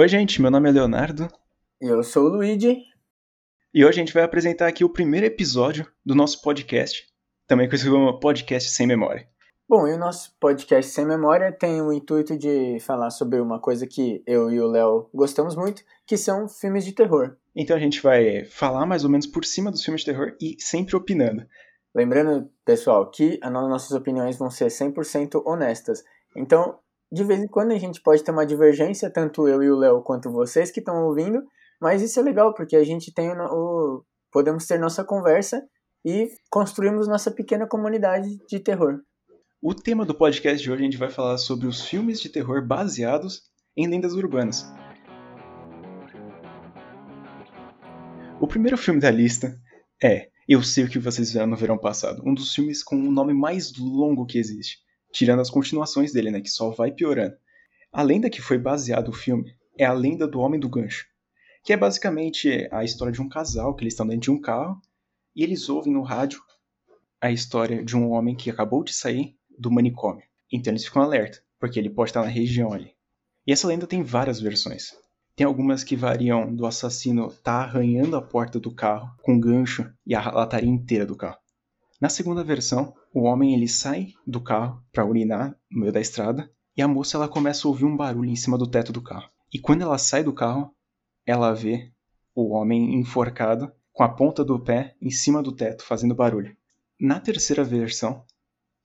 Oi, gente, meu nome é Leonardo. E eu sou o Luigi. E hoje a gente vai apresentar aqui o primeiro episódio do nosso podcast, também conhecido como Podcast Sem Memória. Bom, e o nosso podcast Sem Memória tem o intuito de falar sobre uma coisa que eu e o Léo gostamos muito, que são filmes de terror. Então a gente vai falar mais ou menos por cima dos filmes de terror e sempre opinando. Lembrando, pessoal, que as nossas opiniões vão ser 100% honestas. Então, de vez em quando a gente pode ter uma divergência, tanto eu e o Léo quanto vocês que estão ouvindo, mas isso é legal porque a gente tem o, podemos ter nossa conversa e construímos nossa pequena comunidade de terror. O tema do podcast de hoje a gente vai falar sobre os filmes de terror baseados em lendas urbanas. O primeiro filme da lista é Eu Sei O Que Vocês Fizeram no Verão Passado, um dos filmes com o nome mais longo que existe tirando as continuações dele, né, que só vai piorando. A lenda que foi baseado o filme é a lenda do Homem do Gancho, que é basicamente a história de um casal que eles estão dentro de um carro e eles ouvem no rádio a história de um homem que acabou de sair do manicômio. Então eles ficam alerta, porque ele pode estar na região ali. E essa lenda tem várias versões. Tem algumas que variam do assassino estar tá arranhando a porta do carro com gancho e a lataria inteira do carro. Na segunda versão, o homem ele sai do carro para urinar no meio da estrada e a moça ela começa a ouvir um barulho em cima do teto do carro. E quando ela sai do carro, ela vê o homem enforcado com a ponta do pé em cima do teto fazendo barulho. Na terceira versão,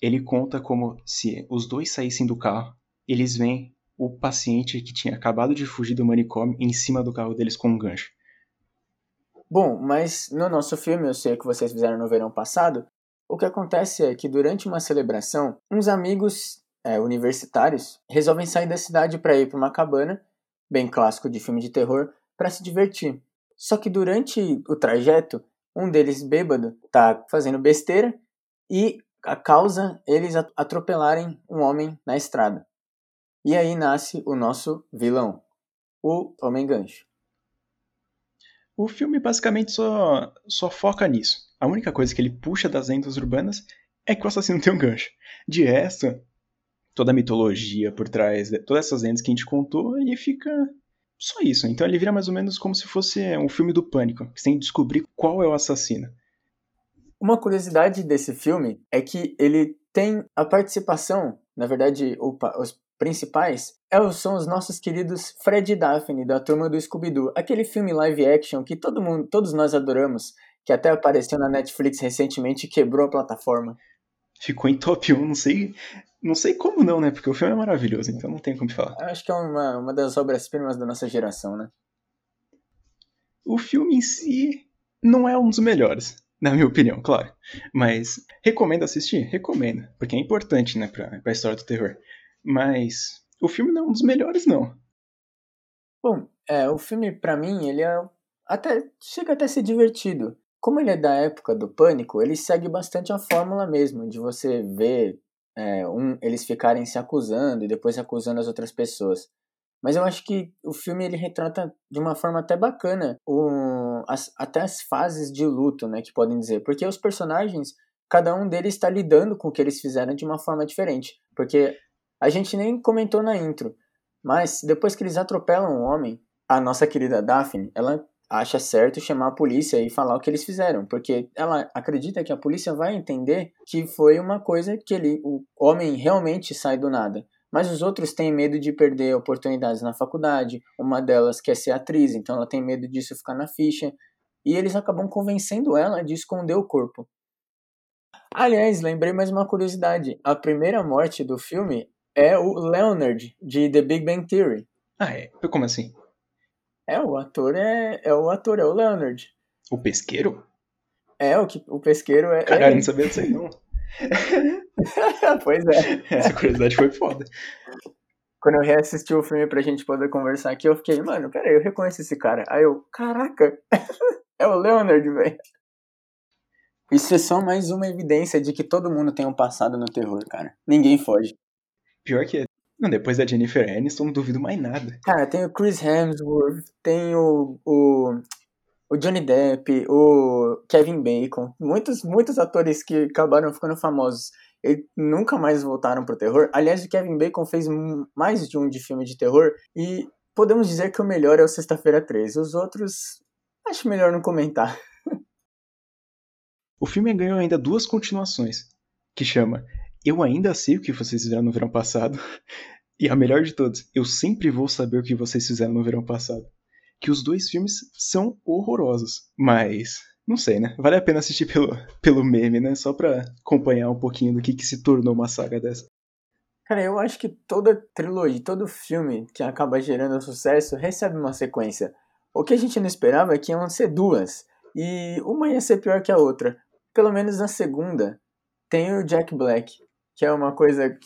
ele conta como se os dois saíssem do carro, eles veem o paciente que tinha acabado de fugir do manicômio em cima do carro deles com um gancho. Bom, mas no nosso filme, eu sei que vocês fizeram no verão passado, o que acontece é que durante uma celebração, uns amigos é, universitários resolvem sair da cidade para ir para uma cabana, bem clássico de filme de terror, para se divertir. Só que durante o trajeto, um deles bêbado tá fazendo besteira e a causa eles atropelarem um homem na estrada. E aí nasce o nosso vilão, o Homem Gancho. O filme basicamente só, só foca nisso. A única coisa que ele puxa das lendas urbanas é que o assassino tem um gancho. De resto, toda a mitologia por trás, todas essas lendas que a gente contou, ele fica só isso. Então ele vira mais ou menos como se fosse um filme do pânico, que descobrir qual é o assassino. Uma curiosidade desse filme é que ele tem a participação, na verdade, os principais é são os nossos queridos Fred e Daphne da turma do Scooby-Doo, aquele filme live action que todo mundo, todos nós adoramos, que até apareceu na Netflix recentemente e quebrou a plataforma. Ficou em top 1, não sei, não sei como não, né? Porque o filme é maravilhoso, então não tem como falar. Acho que é uma, uma das obras-primas da nossa geração, né? O filme em si não é um dos melhores, na minha opinião, claro. Mas recomendo assistir? Recomendo, porque é importante, né, pra, pra história do terror. Mas o filme não é um dos melhores, não. Bom, é, o filme, para mim, ele é até chega até a ser divertido. Como ele é da época do Pânico, ele segue bastante a fórmula mesmo, de você ver é, um, eles ficarem se acusando e depois acusando as outras pessoas. Mas eu acho que o filme ele retrata de uma forma até bacana o, as, até as fases de luto, né, que podem dizer. Porque os personagens, cada um deles está lidando com o que eles fizeram de uma forma diferente. Porque a gente nem comentou na intro, mas depois que eles atropelam o homem, a nossa querida Daphne, ela acha certo chamar a polícia e falar o que eles fizeram, porque ela acredita que a polícia vai entender que foi uma coisa que ele, o homem realmente sai do nada. Mas os outros têm medo de perder oportunidades na faculdade, uma delas quer ser atriz, então ela tem medo disso ficar na ficha, e eles acabam convencendo ela de esconder o corpo. Aliás, lembrei mais uma curiosidade: a primeira morte do filme é o Leonard, de The Big Bang Theory. Ah, é? Como assim? É, o ator é, é o ator, é o Leonard. O pesqueiro? É, o, que, o pesqueiro é. Caralho, é não sabia disso aí não. pois é. Essa curiosidade foi foda. Quando eu reassisti o filme pra gente poder conversar aqui, eu fiquei, mano, peraí, eu reconheço esse cara. Aí eu, caraca, é o Leonard, velho. Isso é só mais uma evidência de que todo mundo tem um passado no terror, cara. Ninguém foge. Pior que é não, depois da Jennifer Aniston, não duvido mais nada. Cara, tem o Chris Hemsworth, tem o, o, o Johnny Depp, o Kevin Bacon, muitos, muitos atores que acabaram ficando famosos e nunca mais voltaram pro terror. Aliás, o Kevin Bacon fez mais de um de filme de terror e podemos dizer que o melhor é o Sexta-feira 13. Os outros, acho melhor não comentar. O filme ganhou ainda duas continuações, que chama Eu Ainda Sei o que vocês fizeram no verão passado, e a melhor de todas, Eu Sempre Vou Saber o que vocês fizeram no verão passado. Que os dois filmes são horrorosos, mas não sei, né? Vale a pena assistir pelo, pelo meme, né? Só pra acompanhar um pouquinho do que, que se tornou uma saga dessa. Cara, eu acho que toda trilogia, todo filme que acaba gerando sucesso recebe uma sequência. O que a gente não esperava é que iam ser duas. E uma ia ser pior que a outra. Pelo menos na segunda, tem o Jack Black, que é uma coisa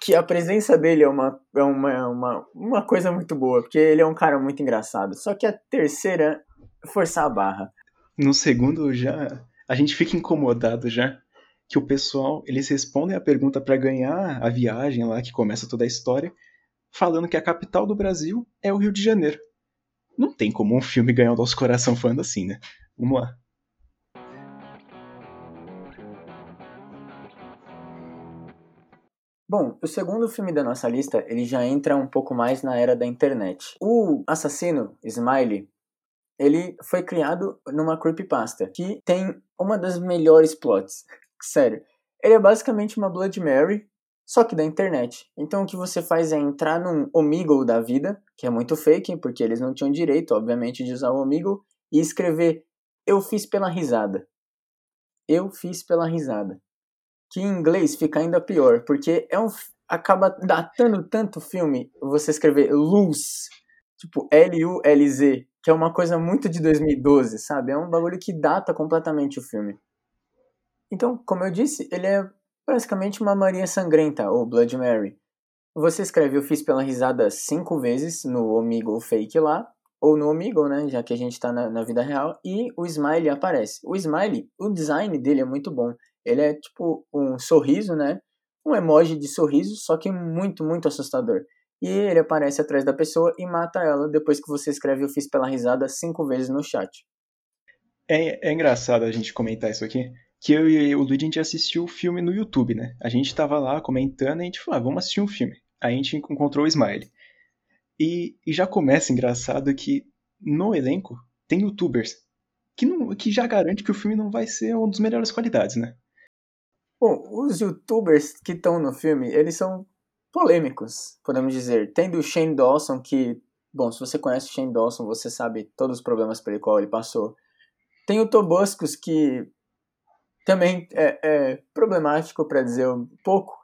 que a presença dele é uma, é uma, uma, uma coisa muito boa, porque ele é um cara muito engraçado. Só que a terceira, forçar a barra. No segundo já, a gente fica incomodado já que o pessoal, eles respondem a pergunta para ganhar a viagem lá que começa toda a história, falando que a capital do Brasil é o Rio de Janeiro. Não tem como um filme ganhar o nosso coração falando assim, né? Vamos lá. Bom, o segundo filme da nossa lista, ele já entra um pouco mais na era da internet. O assassino, Smiley, ele foi criado numa creepypasta, que tem uma das melhores plots. Sério. Ele é basicamente uma Blood Mary, só que da internet. Então o que você faz é entrar num Omegle da vida, que é muito fake, porque eles não tinham direito, obviamente, de usar o Omegle, e escrever Eu fiz pela risada. Eu fiz pela risada. Que em inglês fica ainda pior, porque é um acaba datando tanto o filme você escrever luz, tipo L-U-L-Z, que é uma coisa muito de 2012, sabe? É um bagulho que data completamente o filme. Então, como eu disse, ele é basicamente uma Maria Sangrenta, ou Blood Mary. Você escreve Eu Fiz Pela Risada cinco vezes no Omegle Fake lá, ou no Omegle, né, já que a gente tá na, na vida real, e o Smiley aparece. O Smiley, o design dele é muito bom. Ele é tipo um sorriso, né, um emoji de sorriso, só que muito, muito assustador. E ele aparece atrás da pessoa e mata ela depois que você escreve Eu Fiz Pela Risada cinco vezes no chat. É, é engraçado a gente comentar isso aqui, que eu e o Luigi a gente assistiu o filme no YouTube, né? A gente tava lá comentando e a gente falou, ah, vamos assistir um filme. Aí a gente encontrou o Smile. E, e já começa engraçado que no elenco tem youtubers que, não, que já garante que o filme não vai ser um dos melhores qualidades, né? Bom, os youtubers que estão no filme, eles são polêmicos, podemos dizer. Tem do Shane Dawson, que, bom, se você conhece o Shane Dawson, você sabe todos os problemas pelo qual ele passou. Tem o Tobuscus, que também é, é problemático para dizer um pouco.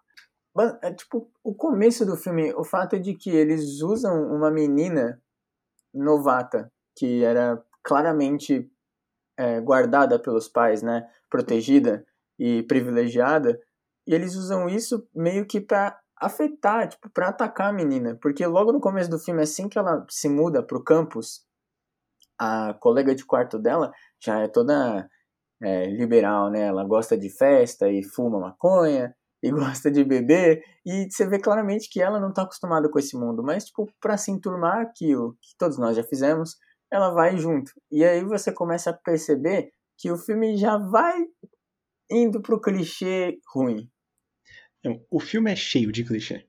É, tipo, o começo do filme, o fato de que eles usam uma menina novata, que era claramente é, guardada pelos pais, né, protegida e privilegiada, e eles usam isso meio que para afetar, tipo, para atacar a menina, porque logo no começo do filme, assim que ela se muda pro campus, a colega de quarto dela já é toda é, liberal, né? Ela gosta de festa e fuma maconha e gosta de beber e você vê claramente que ela não está acostumada com esse mundo, mas tipo para se enturmar aquilo que todos nós já fizemos, ela vai junto. E aí você começa a perceber que o filme já vai indo pro clichê ruim. O filme é cheio de clichê.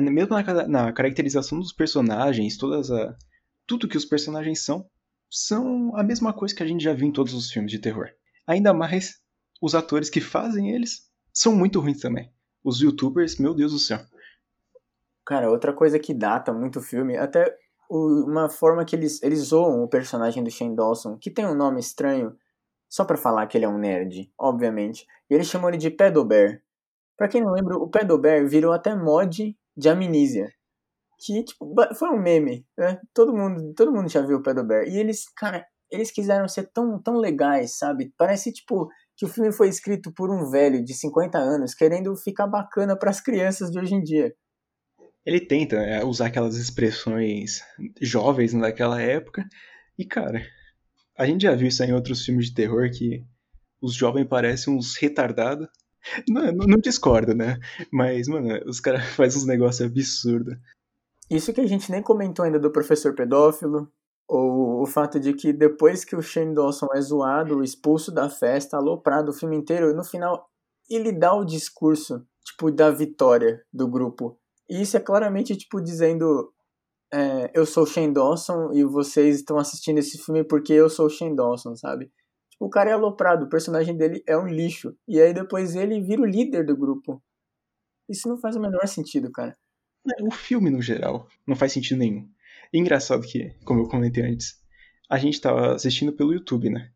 Mesmo na, na caracterização dos personagens, todas a, tudo que os personagens são, são a mesma coisa que a gente já viu em todos os filmes de terror. Ainda mais os atores que fazem eles são muito ruins também. Os youtubers, meu Deus do céu. Cara, outra coisa que data muito o filme, até uma forma que eles, eles zoam o personagem do Shane Dawson, que tem um nome estranho, só para falar que ele é um nerd, obviamente. E eles chamam ele de Pedobear. Pra quem não lembra, o Pedobear virou até mod de amnísia que tipo, foi um meme, né? Todo mundo, todo mundo já viu o Pedro Bear. E eles, cara, eles quiseram ser tão, tão legais, sabe? Parece tipo que o filme foi escrito por um velho de 50 anos querendo ficar bacana para as crianças de hoje em dia. Ele tenta é, usar aquelas expressões jovens naquela época. E cara, a gente já viu isso em outros filmes de terror que os jovens parecem uns retardados. Não, não, não discordo, né? Mas, mano, os caras fazem uns negócios absurdos. Isso que a gente nem comentou ainda do professor pedófilo, ou o fato de que depois que o Shane Dawson é zoado, expulso da festa, aloprado o filme inteiro, no final ele dá o discurso, tipo, da vitória do grupo. E isso é claramente, tipo, dizendo é, eu sou Shane Dawson e vocês estão assistindo esse filme porque eu sou Shane Dawson, sabe? Tipo, o cara é aloprado, o personagem dele é um lixo. E aí depois ele vira o líder do grupo. Isso não faz o menor sentido, cara. É, o filme, no geral, não faz sentido nenhum. E engraçado que, como eu comentei antes, a gente tava assistindo pelo YouTube, né?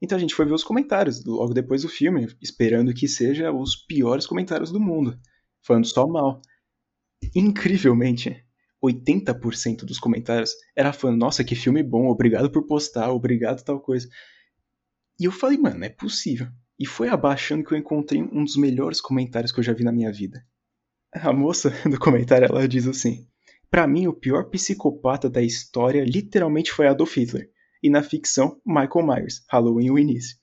Então a gente foi ver os comentários logo depois do filme, esperando que seja os piores comentários do mundo, falando só mal. Incrivelmente, 80% dos comentários era falando, nossa, que filme bom, obrigado por postar, obrigado tal coisa. E eu falei, mano, é possível. E foi abaixando que eu encontrei um dos melhores comentários que eu já vi na minha vida. A moça do comentário, ela diz assim, para mim o pior psicopata da história literalmente foi Adolf Hitler. E na ficção, Michael Myers, Halloween o início.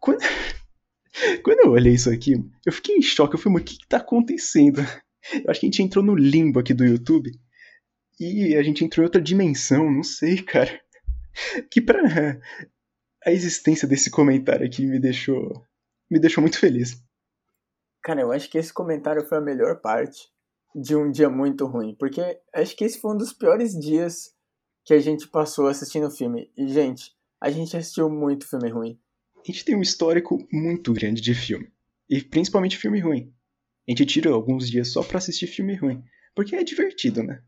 Quando... Quando eu olhei isso aqui, eu fiquei em choque. Eu falei, mas o que, que tá acontecendo? Eu acho que a gente entrou no limbo aqui do YouTube e a gente entrou em outra dimensão, não sei, cara. Que pra a existência desse comentário aqui me deixou me deixou muito feliz. Cara, eu acho que esse comentário foi a melhor parte de um dia muito ruim, porque acho que esse foi um dos piores dias que a gente passou assistindo o filme. E gente, a gente assistiu muito filme ruim. A gente tem um histórico muito grande de filme, e principalmente filme ruim. A gente tira alguns dias só para assistir filme ruim, porque é divertido, né?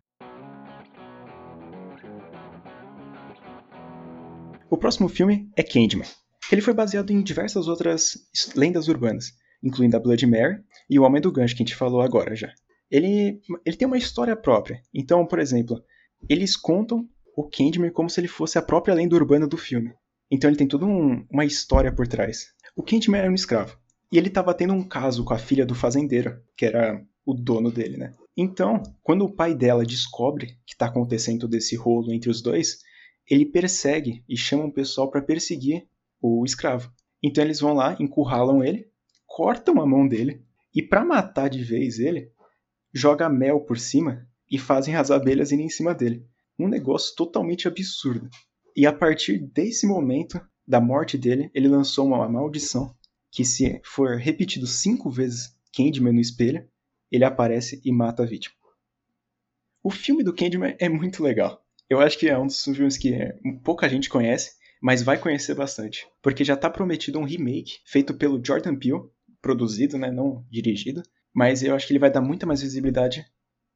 O próximo filme é Candyman. Ele foi baseado em diversas outras lendas urbanas, incluindo a Blood Mary e o Homem do Gancho que a gente falou agora já. Ele, ele tem uma história própria. Então, por exemplo, eles contam o Candyman como se ele fosse a própria lenda urbana do filme. Então ele tem toda um, uma história por trás. O Candyman era um escravo. E ele estava tendo um caso com a filha do fazendeiro, que era o dono dele, né? Então, quando o pai dela descobre que está acontecendo todo esse rolo entre os dois, ele persegue e chama um pessoal para perseguir o escravo. Então eles vão lá, encurralam ele, cortam a mão dele e para matar de vez ele, joga mel por cima e fazem as abelhas irem em cima dele. Um negócio totalmente absurdo. E a partir desse momento da morte dele, ele lançou uma maldição que se for repetido cinco vezes Candyman no espelho, ele aparece e mata a vítima. O filme do Candyman é muito legal. Eu acho que é um dos filmes que pouca gente conhece, mas vai conhecer bastante. Porque já está prometido um remake feito pelo Jordan Peele, produzido, né, não dirigido. Mas eu acho que ele vai dar muita mais visibilidade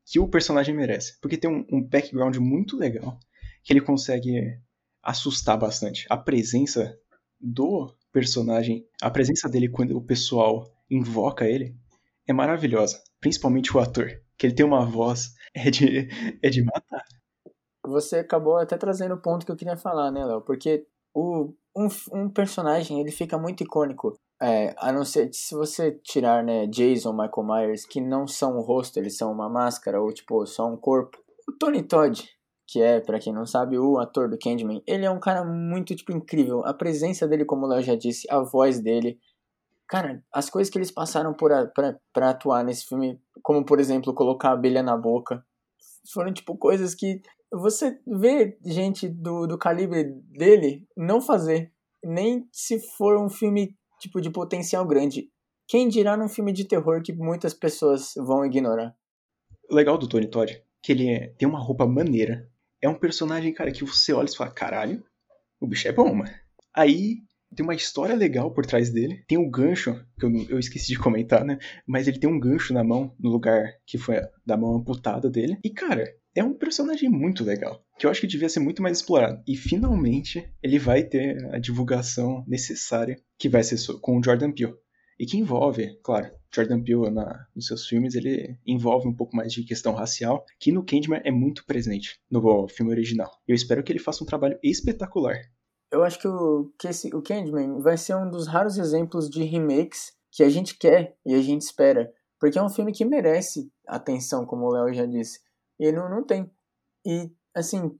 que o personagem merece. Porque tem um, um background muito legal, que ele consegue assustar bastante. A presença do personagem, a presença dele quando o pessoal invoca ele, é maravilhosa. Principalmente o ator, que ele tem uma voz é de, é de matar você acabou até trazendo o ponto que eu queria falar, né, Léo? Porque o, um, um personagem, ele fica muito icônico. É, a não ser se você tirar, né, Jason, Michael Myers, que não são o rosto, eles são uma máscara ou, tipo, só um corpo. O Tony Todd, que é, para quem não sabe, o ator do Candyman, ele é um cara muito, tipo, incrível. A presença dele, como o Léo já disse, a voz dele. Cara, as coisas que eles passaram por a, pra, pra atuar nesse filme, como, por exemplo, colocar a abelha na boca, foram, tipo, coisas que você vê gente do, do calibre dele não fazer. Nem se for um filme tipo de potencial grande. Quem dirá num filme de terror que muitas pessoas vão ignorar? Legal do Tony Todd que ele é, tem uma roupa maneira. É um personagem, cara, que você olha e fala, caralho, o bicho é bom, mano. Aí tem uma história legal por trás dele. Tem um gancho, que eu, eu esqueci de comentar, né? Mas ele tem um gancho na mão, no lugar que foi da mão amputada dele. E, cara, é um personagem muito legal, que eu acho que devia ser muito mais explorado. E finalmente ele vai ter a divulgação necessária, que vai ser com o Jordan Peele. E que envolve, claro, Jordan Peele na, nos seus filmes, ele envolve um pouco mais de questão racial, que no Candyman é muito presente no filme original. Eu espero que ele faça um trabalho espetacular. Eu acho que o, que esse, o Candyman vai ser um dos raros exemplos de remakes que a gente quer e a gente espera. Porque é um filme que merece atenção, como o Léo já disse. E ele não, não tem. E, assim,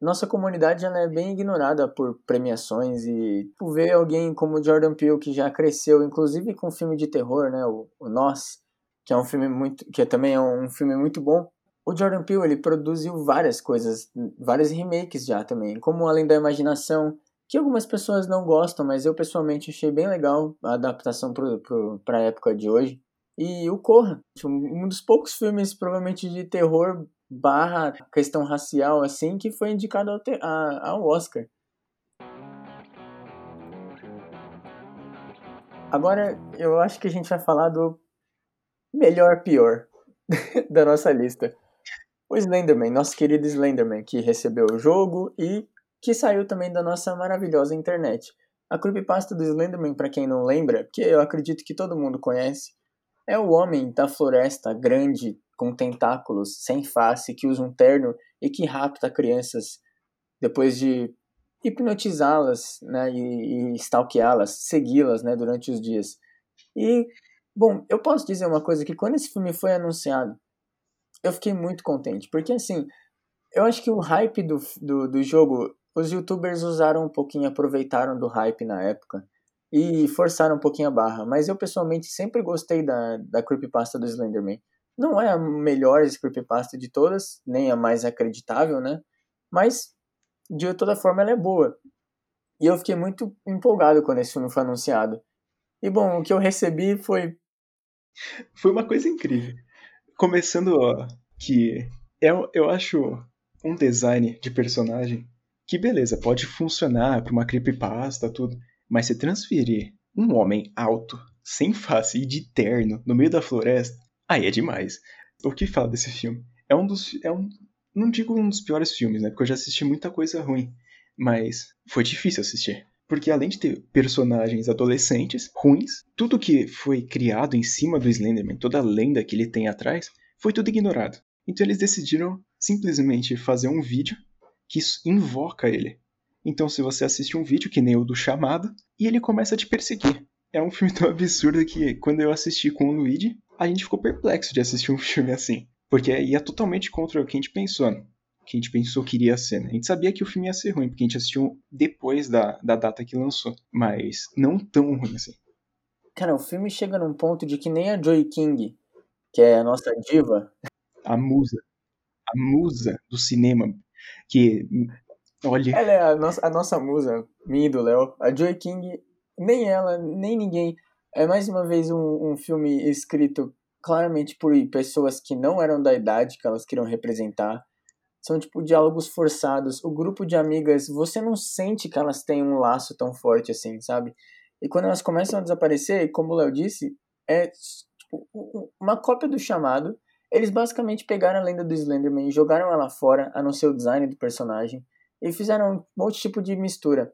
nossa comunidade ela é bem ignorada por premiações e por ver alguém como Jordan Peele que já cresceu, inclusive com filme de terror, né, o, o Nós, que é um filme muito, que também é um filme muito bom. O Jordan Peele ele produziu várias coisas, vários remakes já também, como Além da Imaginação, que algumas pessoas não gostam, mas eu pessoalmente achei bem legal a adaptação para a época de hoje. E o Corra, um dos poucos filmes provavelmente de terror barra questão racial, assim, que foi indicado ao, a, ao Oscar. Agora, eu acho que a gente vai falar do melhor pior da nossa lista. O Slenderman, nosso querido Slenderman, que recebeu o jogo e que saiu também da nossa maravilhosa internet. A creepypasta do Slenderman, para quem não lembra, que eu acredito que todo mundo conhece, é o homem da floresta grande, com tentáculos, sem face, que usa um terno e que rapta crianças depois de hipnotizá-las né, e, e stalkeá-las, segui-las né, durante os dias. E, bom, eu posso dizer uma coisa, que quando esse filme foi anunciado, eu fiquei muito contente, porque assim, eu acho que o hype do, do, do jogo, os youtubers usaram um pouquinho, aproveitaram do hype na época e forçaram um pouquinho a barra, mas eu pessoalmente sempre gostei da, da creepypasta do Slenderman. Não é a melhor creepypasta de todas, nem a mais acreditável, né? Mas de toda forma ela é boa. E eu fiquei muito empolgado quando esse filme foi anunciado. E bom, o que eu recebi foi. Foi uma coisa incrível. Começando ó, que eu, eu acho um design de personagem que, beleza, pode funcionar para uma creepypasta, tudo. Mas se transferir um homem alto, sem face e de terno no meio da floresta, aí é demais. O que fala desse filme? É um dos. É um, não digo um dos piores filmes, né? Porque eu já assisti muita coisa ruim. Mas foi difícil assistir. Porque além de ter personagens adolescentes ruins, tudo que foi criado em cima do Slenderman, toda a lenda que ele tem atrás, foi tudo ignorado. Então eles decidiram simplesmente fazer um vídeo que invoca ele. Então se você assiste um vídeo que nem o do chamado, e ele começa a te perseguir. É um filme tão absurdo que quando eu assisti com o Luigi, a gente ficou perplexo de assistir um filme assim. Porque ia totalmente contra o que a gente pensou, né? O que a gente pensou que iria ser, né? A gente sabia que o filme ia ser ruim, porque a gente assistiu depois da, da data que lançou. Mas não tão ruim assim. Cara, o filme chega num ponto de que nem a Joy King, que é a nossa diva. A musa. A musa do cinema. Que. Olha. Ela é a nossa, a nossa musa, minha e do Léo. A Joy King, nem ela, nem ninguém. É mais uma vez um, um filme escrito claramente por pessoas que não eram da idade que elas queriam representar. São tipo diálogos forçados. O grupo de amigas, você não sente que elas têm um laço tão forte assim, sabe? E quando elas começam a desaparecer, como o Léo disse, é tipo, uma cópia do chamado. Eles basicamente pegaram a lenda do Slenderman jogaram ela fora, a não ser o design do personagem, e fizeram um outro tipo de mistura.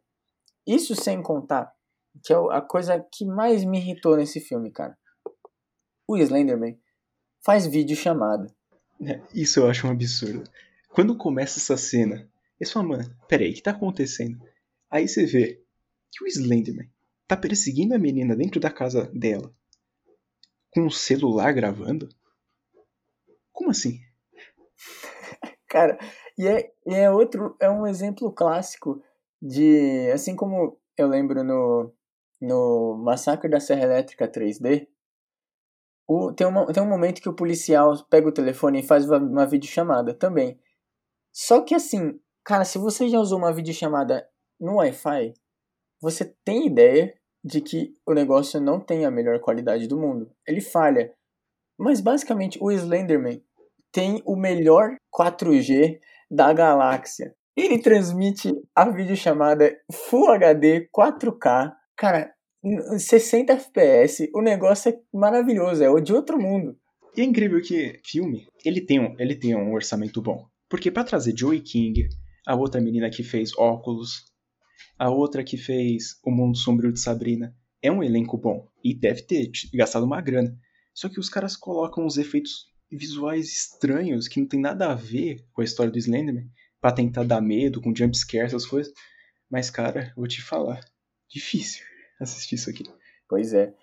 Isso sem contar que é a coisa que mais me irritou nesse filme, cara o Slenderman faz vídeo chamada. É, isso eu acho um absurdo. Quando começa essa cena, eles falam, mano, peraí, o que tá acontecendo? Aí você vê que o Slenderman tá perseguindo a menina dentro da casa dela com um celular gravando? Como assim? Cara, e é, e é outro, é um exemplo clássico de, assim como eu lembro no, no Massacre da Serra Elétrica 3D, o, tem, uma, tem um momento que o policial pega o telefone e faz uma, uma videochamada também. Só que assim, cara, se você já usou uma videochamada no Wi-Fi, você tem ideia de que o negócio não tem a melhor qualidade do mundo. Ele falha. Mas basicamente o Slenderman tem o melhor 4G da galáxia. Ele transmite a videochamada Full HD 4K. Cara, 60 FPS, o negócio é maravilhoso, é de outro mundo. E é incrível que filme, ele tem um, ele tem um orçamento bom. Porque para trazer Joey King, a outra menina que fez Óculos, a outra que fez O Mundo Sombrio de Sabrina, é um elenco bom e deve ter gastado uma grana. Só que os caras colocam uns efeitos visuais estranhos que não tem nada a ver com a história do Slenderman para tentar dar medo com jumpscare, essas coisas. Mas cara, vou te falar, difícil assistir isso aqui. Pois é.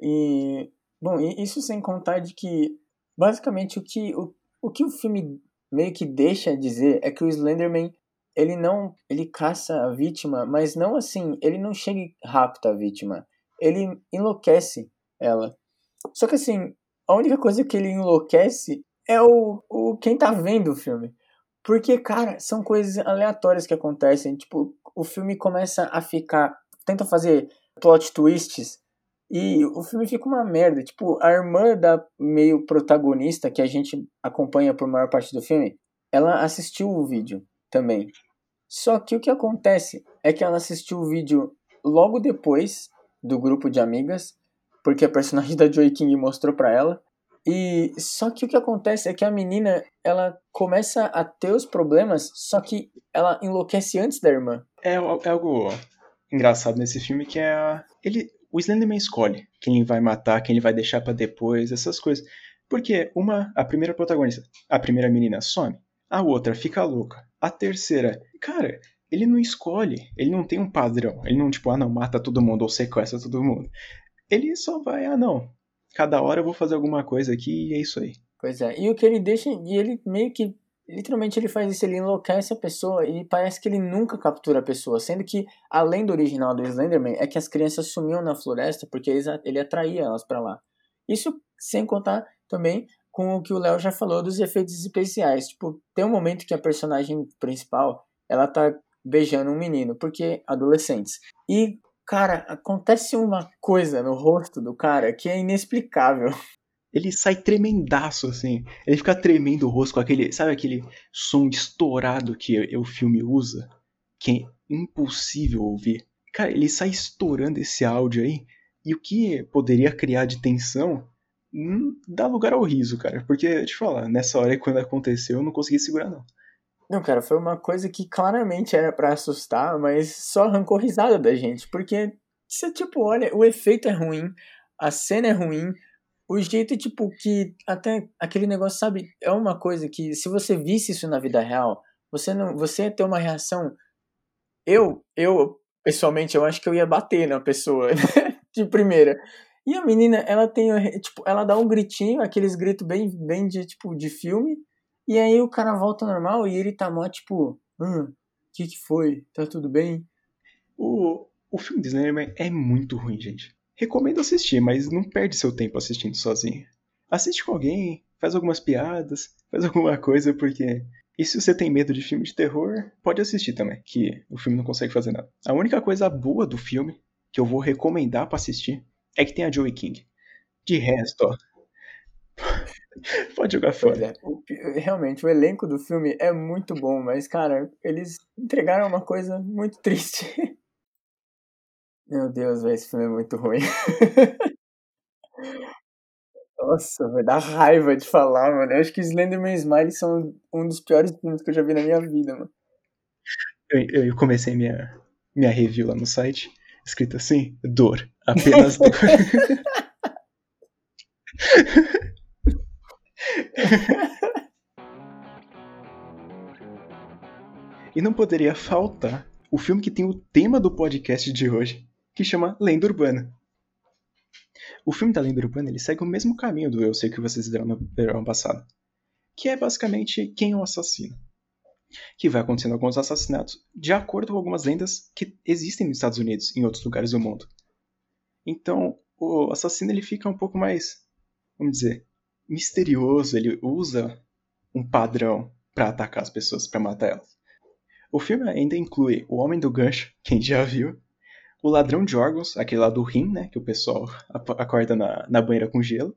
E, bom, isso sem contar de que, basicamente, o que o, o que o filme meio que deixa a dizer é que o Slenderman, ele não, ele caça a vítima, mas não assim, ele não chega rapta a vítima. Ele enlouquece ela. Só que assim, a única coisa que ele enlouquece é o, o quem tá vendo o filme. Porque, cara, são coisas aleatórias que acontecem. Tipo, o filme começa a ficar. Tenta fazer plot twists E o filme fica uma merda. Tipo, a irmã da meio protagonista, que a gente acompanha por maior parte do filme, ela assistiu o vídeo também. Só que o que acontece é que ela assistiu o vídeo logo depois do grupo de amigas, porque a personagem da Joy King mostrou para ela. E só que o que acontece é que a menina, ela começa a ter os problemas, só que ela enlouquece antes da irmã. É, é algo engraçado nesse filme que é ele o Slenderman escolhe quem ele vai matar, quem ele vai deixar para depois, essas coisas. Porque uma, a primeira protagonista, a primeira menina some, a outra fica louca, a terceira, cara, ele não escolhe, ele não tem um padrão, ele não tipo, ah não, mata todo mundo ou sequestra todo mundo. Ele só vai, ah não, cada hora eu vou fazer alguma coisa aqui e é isso aí. Pois é, e o que ele deixa, e ele meio que, literalmente ele faz isso, ele enlouquece a pessoa e parece que ele nunca captura a pessoa, sendo que, além do original do Slenderman, é que as crianças sumiam na floresta porque ele atraía elas para lá. Isso sem contar também com o que o Léo já falou dos efeitos especiais. Tipo, tem um momento que a personagem principal, ela tá beijando um menino, porque adolescentes. E Cara, acontece uma coisa no rosto do cara que é inexplicável. Ele sai tremendaço, assim. Ele fica tremendo o rosto com aquele. Sabe aquele som estourado que o filme usa? Que é impossível ouvir. Cara, ele sai estourando esse áudio aí. E o que poderia criar de tensão hum, dá lugar ao riso, cara. Porque, te falar, nessa hora quando aconteceu, eu não consegui segurar, não. Não, cara, foi uma coisa que claramente era para assustar, mas só arrancou risada da gente, porque você, tipo, olha, o efeito é ruim, a cena é ruim, o jeito, tipo, que até aquele negócio, sabe, é uma coisa que se você visse isso na vida real, você não, você ia ter uma reação. Eu, eu, pessoalmente, eu acho que eu ia bater na pessoa, de primeira. E a menina, ela tem, tipo, ela dá um gritinho, aqueles gritos bem, bem de, tipo, de filme, e aí o cara volta normal e ele tá mó tipo, hum, que que foi? Tá tudo bem? O, o filme Slenderman é muito ruim, gente. Recomendo assistir, mas não perde seu tempo assistindo sozinho. Assiste com alguém, faz algumas piadas, faz alguma coisa, porque. E se você tem medo de filme de terror, pode assistir também, que o filme não consegue fazer nada. A única coisa boa do filme, que eu vou recomendar para assistir, é que tem a Joey King. De resto, ó, Pode jogar fora. É, realmente, o elenco do filme é muito bom, mas, cara, eles entregaram uma coisa muito triste. Meu Deus, véio, esse filme é muito ruim. Nossa, vai dar raiva de falar, mano. Eu acho que Slenderman e Smile são um dos piores filmes que eu já vi na minha vida, mano. Eu, eu comecei minha, minha review lá no site, escrito assim, dor, apenas dor. e não poderia faltar o filme que tem o tema do podcast de hoje, que chama Lenda Urbana. O filme da Lenda Urbana ele segue o mesmo caminho do Eu Sei Que Vocês Viram no verão passado, que é basicamente quem é o assassino. Que vai acontecendo alguns assassinatos de acordo com algumas lendas que existem nos Estados Unidos e em outros lugares do mundo. Então, o assassino ele fica um pouco mais, vamos dizer, misterioso, ele usa um padrão para atacar as pessoas, para matar elas. O filme ainda inclui o Homem do Gancho, quem já viu, o Ladrão de Órgãos, aquele lá do rim, né, que o pessoal acorda na, na banheira com gelo,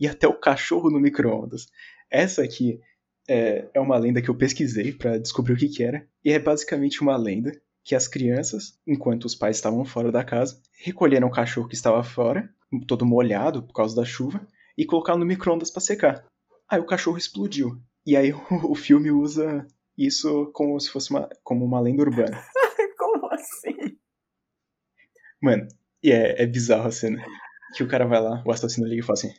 e até o cachorro no micro-ondas. Essa aqui é, é, uma lenda que eu pesquisei para descobrir o que, que era, e é basicamente uma lenda que as crianças, enquanto os pais estavam fora da casa, recolheram o cachorro que estava fora, todo molhado por causa da chuva, e colocar no micro-ondas para secar. Aí o cachorro explodiu. E aí o, o, filme usa isso como se fosse uma, como uma lenda urbana. como assim? Mano, e é, é bizarro a cena. Que o cara vai lá, o assassino liga e fala assim: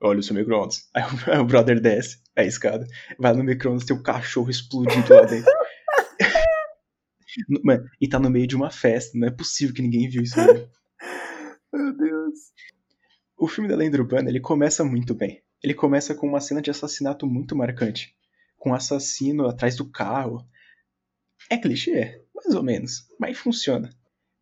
Olha o seu micro-ondas. Aí, o brother desce a escada, vai no micro-ondas, tem o cachorro explodido lá dentro. Mano, e tá no meio de uma festa, não é possível que ninguém viu isso. Né? Meu Deus. O filme da lenda urbana ele começa muito bem. Ele começa com uma cena de assassinato muito marcante, com um assassino atrás do carro. É clichê, mais ou menos, mas funciona.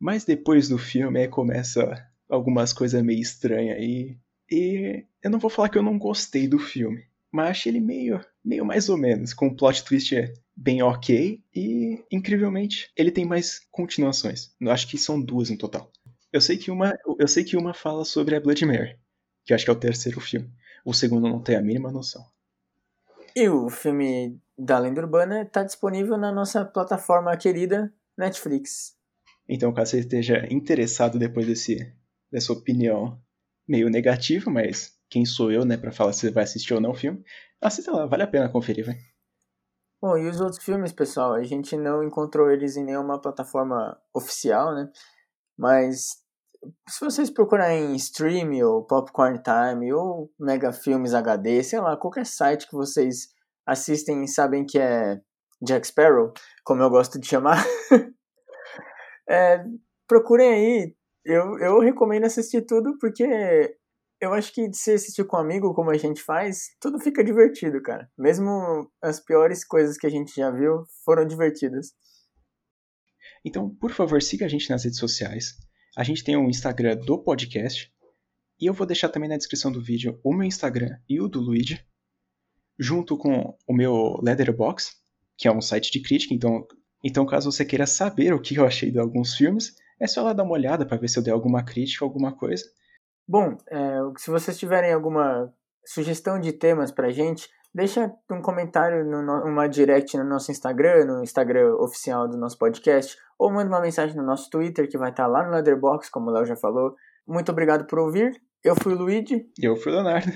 Mas depois do filme aí começa algumas coisas meio estranhas aí. E eu não vou falar que eu não gostei do filme, mas achei ele meio, meio mais ou menos, com um plot twist bem ok e incrivelmente ele tem mais continuações. Eu acho que são duas no total. Eu sei que uma, eu sei que uma fala sobre a Blood Mary, que acho que é o terceiro filme. O segundo não tem a mínima noção. E o filme da lenda urbana está disponível na nossa plataforma querida Netflix. Então, caso você esteja interessado depois desse, dessa opinião meio negativa, mas quem sou eu, né, para falar se vai assistir ou não o filme, assista lá, vale a pena conferir, vai. Bom, e os outros filmes, pessoal, a gente não encontrou eles em nenhuma plataforma oficial, né? Mas se vocês procurarem em Stream ou Popcorn Time ou Mega Filmes HD, sei lá, qualquer site que vocês assistem e sabem que é Jack Sparrow, como eu gosto de chamar, é, procurem aí. Eu, eu recomendo assistir tudo porque eu acho que se assistir com um amigo, como a gente faz, tudo fica divertido, cara. Mesmo as piores coisas que a gente já viu foram divertidas. Então, por favor, siga a gente nas redes sociais. A gente tem o um Instagram do podcast. E eu vou deixar também na descrição do vídeo o meu Instagram e o do Luigi, junto com o meu Letterboxd, que é um site de crítica. Então, então caso você queira saber o que eu achei de alguns filmes, é só lá dar uma olhada para ver se eu dei alguma crítica, alguma coisa. Bom, é, se vocês tiverem alguma sugestão de temas pra gente, deixa um comentário, numa direct no nosso Instagram, no Instagram oficial do nosso podcast, ou manda uma mensagem no nosso Twitter, que vai estar tá lá no Leatherbox, como o Léo já falou. Muito obrigado por ouvir. Eu fui o Luigi. Eu fui o Leonardo.